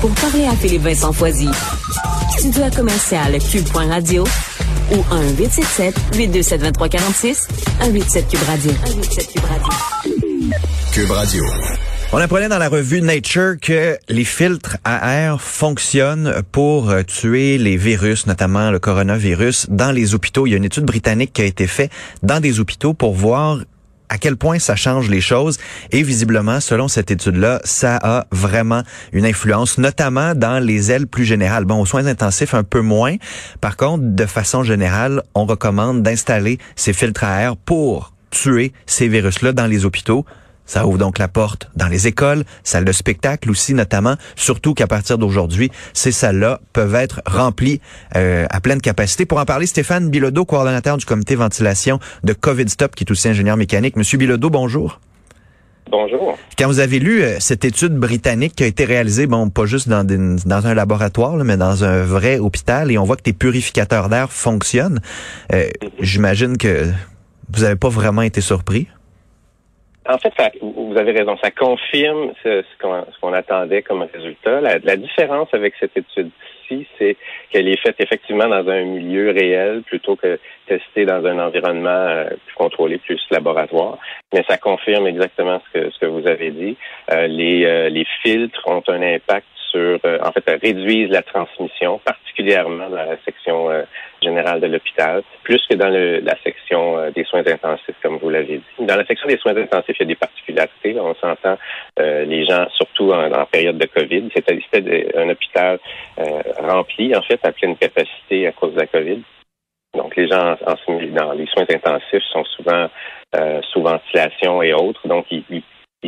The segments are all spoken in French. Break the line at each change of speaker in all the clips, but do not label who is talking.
Pour parler à Philippe Vincent Foisy, studio à commercial cube.radio ou 1-877-827-2346, 187 Cube Radio. 187 Cube Radio.
Cube Radio.
On apprenait dans la revue Nature que les filtres à air fonctionnent pour euh, tuer les virus, notamment le coronavirus, dans les hôpitaux. Il y a une étude britannique qui a été faite dans des hôpitaux pour voir à quel point ça change les choses. Et visiblement, selon cette étude-là, ça a vraiment une influence, notamment dans les ailes plus générales. Bon, aux soins intensifs, un peu moins. Par contre, de façon générale, on recommande d'installer ces filtres à air pour tuer ces virus-là dans les hôpitaux. Ça ouvre donc la porte dans les écoles, salles de spectacle aussi notamment, surtout qu'à partir d'aujourd'hui, ces salles-là peuvent être remplies euh, à pleine capacité. Pour en parler, Stéphane Bilodeau, coordonnateur du comité ventilation de COVID Stop, qui est aussi ingénieur mécanique. Monsieur Bilodeau, bonjour.
Bonjour.
Quand vous avez lu euh, cette étude britannique qui a été réalisée, bon, pas juste dans, des, dans un laboratoire, là, mais dans un vrai hôpital, et on voit que tes purificateurs d'air fonctionnent, euh, j'imagine que vous n'avez pas vraiment été surpris.
En fait, vous avez raison. Ça confirme ce, ce qu'on attendait comme résultat. La, la différence avec cette étude-ci, c'est qu'elle est faite effectivement dans un milieu réel plutôt que testée dans un environnement euh, plus contrôlé, plus laboratoire. Mais ça confirme exactement ce que, ce que vous avez dit. Euh, les, euh, les filtres ont un impact sur, en fait, réduisent la transmission, particulièrement dans la section générale de l'hôpital, plus que dans la section euh, des soins intensifs, comme vous l'avez dit. Dans la section des soins intensifs, il y a des particularités. On s'entend euh, les gens, surtout en, période de COVID. C'était un hôpital euh, rempli, en fait, à pleine capacité à cause de la COVID. Donc, les gens en, dans les soins intensifs sont souvent sous ventilation et autres. Donc, ils, ils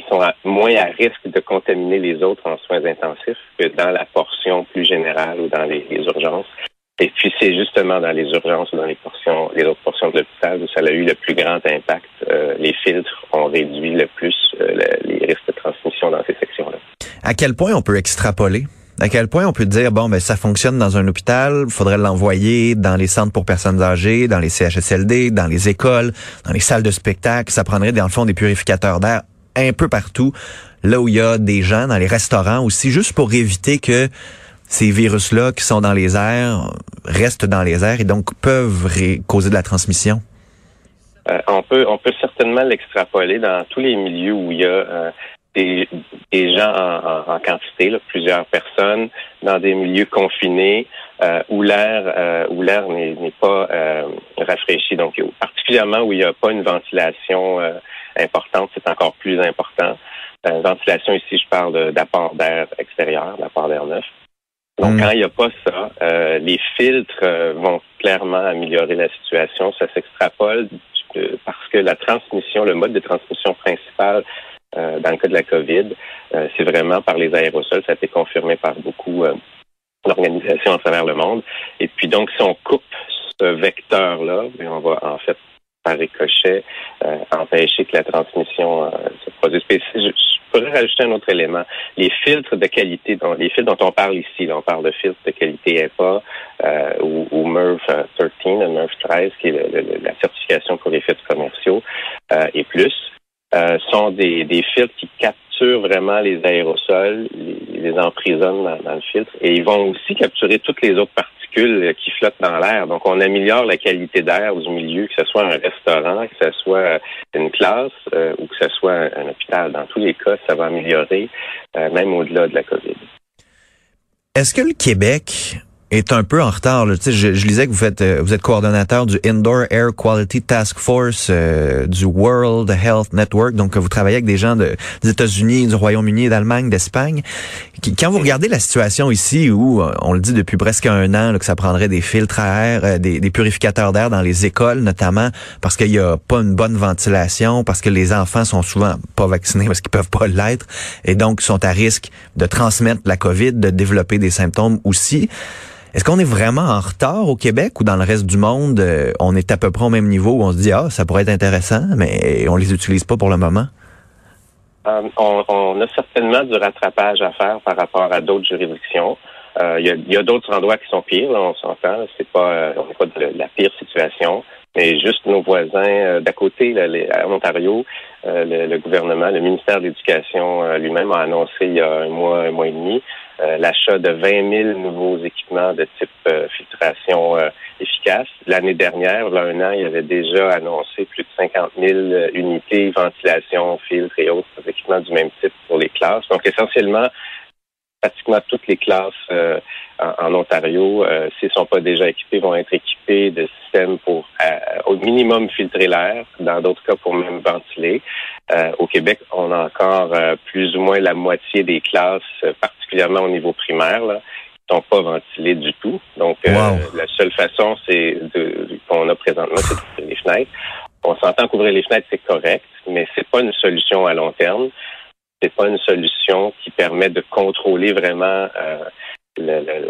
sont moins à risque de contaminer les autres en soins intensifs que dans la portion plus générale ou dans les urgences. Et puis c'est justement dans les urgences ou dans les portions, les autres portions de l'hôpital où ça a eu le plus grand impact. Euh, les filtres ont réduit le plus euh, les risques de transmission dans ces sections-là.
À quel point on peut extrapoler? À quel point on peut dire bon ben ça fonctionne dans un hôpital, faudrait l'envoyer dans les centres pour personnes âgées, dans les CHSLD, dans les écoles, dans les salles de spectacle, ça prendrait dans le fond des purificateurs d'air un peu partout, là où il y a des gens dans les restaurants aussi juste pour éviter que ces virus-là qui sont dans les airs restent dans les airs et donc peuvent causer de la transmission?
Euh, on peut on peut certainement l'extrapoler dans tous les milieux où il y a euh, des, des, gens en, en, quantité, là, plusieurs personnes, dans des milieux confinés euh, où l'air où l'air n'est pas rafraîchi. Donc particulièrement où il n'y a pas une ventilation importante, c'est encore plus important. ventilation ici, je parle d'apport d'air extérieur, d'apport d'air neuf. Donc, hmm. quand il n'y a pas ça, euh, les filtres euh, vont clairement améliorer la situation. Ça s'extrapole euh, parce que la transmission, le mode de transmission principal dans le cas de la COVID, c'est vraiment par les aérosols. Ça a été confirmé par beaucoup d'organisations à travers le monde. Et puis donc, si on coupe ce vecteur-là, ben, on va en fait par ricochet empêcher que la transmission se produise pourrais rajouter un autre élément. Les filtres de qualité, dont, les filtres dont on parle ici, on parle de filtres de qualité EPA euh, ou, MERV 13, euh, MERV 13, qui est la certification pour les filtres commerciaux euh, et plus, euh, sont des, filtres qui capturent vraiment les aérosols, les, les emprisonnent dans, le filtre, et ils vont aussi capturer toutes les autres parties qui flottent dans l'air. Donc, on améliore la qualité d'air du milieu, que ce soit un restaurant, que ce soit une classe euh, ou que ce soit un, hôpital. Dans tous les cas, ça va améliorer, euh, même au-delà de la COVID.
Est-ce que le Québec est un peu en retard. Là. Je, je lisais que vous faites, euh, vous êtes coordonnateur du Indoor Air Quality Task Force euh, du World Health Network. Donc, vous travaillez avec des gens de, des États-Unis, du Royaume-Uni, d'Allemagne, d'Espagne. Quand vous regardez la situation ici, où euh, on le dit depuis presque un an là, que ça prendrait des filtres à air, des, des purificateurs d'air dans les écoles, notamment parce qu'il n'y a pas une bonne ventilation, parce que les enfants sont souvent pas vaccinés parce qu'ils peuvent pas l'être, et donc sont à risque de transmettre la COVID, de développer des symptômes aussi. Est-ce qu'on est vraiment en retard au Québec ou dans le reste du monde, euh, on est à peu près au même niveau où on se dit, ah, ça pourrait être intéressant, mais on les utilise pas pour le moment?
Euh, on, a certainement du rattrapage à faire par rapport à d'autres juridictions. Euh, il y a, d'autres endroits qui sont pires, on s'entend. C'est pas, on n'est pas de la pire situation. Mais juste nos voisins d'à côté, là, en Ontario, le, gouvernement, le ministère de l'Éducation lui-même a annoncé il y a un mois, un mois et demi, l'achat de 20 000 nouveaux équipements de type filtration efficace. L'année dernière, là, un an, il avait déjà annoncé plus de 50 000 unités, ventilation, filtres et autres équipements du même type pour les classes. Donc, essentiellement, pratiquement toutes les classes euh, en, Ontario, euh, s'ils ne sont pas déjà équipés, vont être équipés de systèmes pour euh, au minimum filtrer l'air, dans d'autres cas pour même ventiler. au Québec, on a encore plus ou moins la moitié des classes, particulièrement au niveau primaire, là, qui sont pas ventilées du tout. Donc, la seule façon, c'est qu'on a présentement, c'est d'ouvrir les fenêtres. On s'entend qu'ouvrir les fenêtres, c'est correct, mais c'est pas une solution à long terme c'est pas une solution qui permet de contrôler vraiment euh,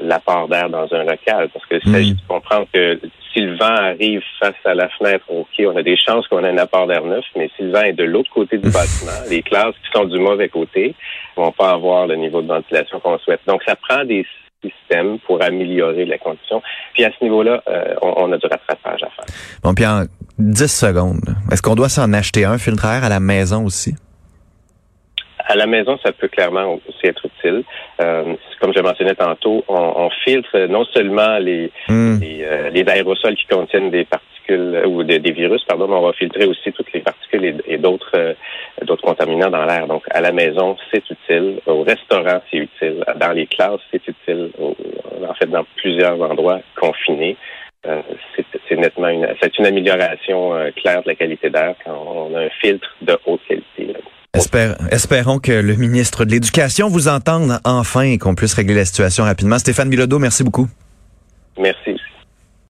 l'apport d'air dans un local. Parce que s'agit de comprendre que si le vent arrive face à la fenêtre, OK, on a des chances qu'on ait un apport d'air neuf, mais si le vent est de l'autre côté du bâtiment, les classes qui sont du mauvais côté vont pas avoir le niveau de ventilation qu'on souhaite. Donc, ça prend des systèmes pour améliorer les conditions. Puis à ce niveau-là, euh, on, a du rattrapage à faire.
Bon, puis en 10 secondes, est-ce qu'on doit s'en acheter un filtre air à la maison aussi?
À la maison, ça peut clairement aussi être utile. Euh, comme je mentionnais tantôt, on, filtre non seulement les, hmm. euh, les, aérosols qui contiennent des particules ou des, virus, pardon, mais on va filtrer aussi toutes les particules et, d'autres euh, d'autres contaminants dans l'air. Donc, à la maison, c'est utile. Au restaurant, c'est utile. Dans les classes, c'est utile. en fait, dans plusieurs endroits confinés. c'est nettement une, c'est une amélioration claire de la qualité d'air quand on a un filtre de haute qualité
espérons que le ministre de l'Éducation vous entende enfin et qu'on puisse régler la situation rapidement. Stéphane Bilodeau, merci beaucoup.
Merci.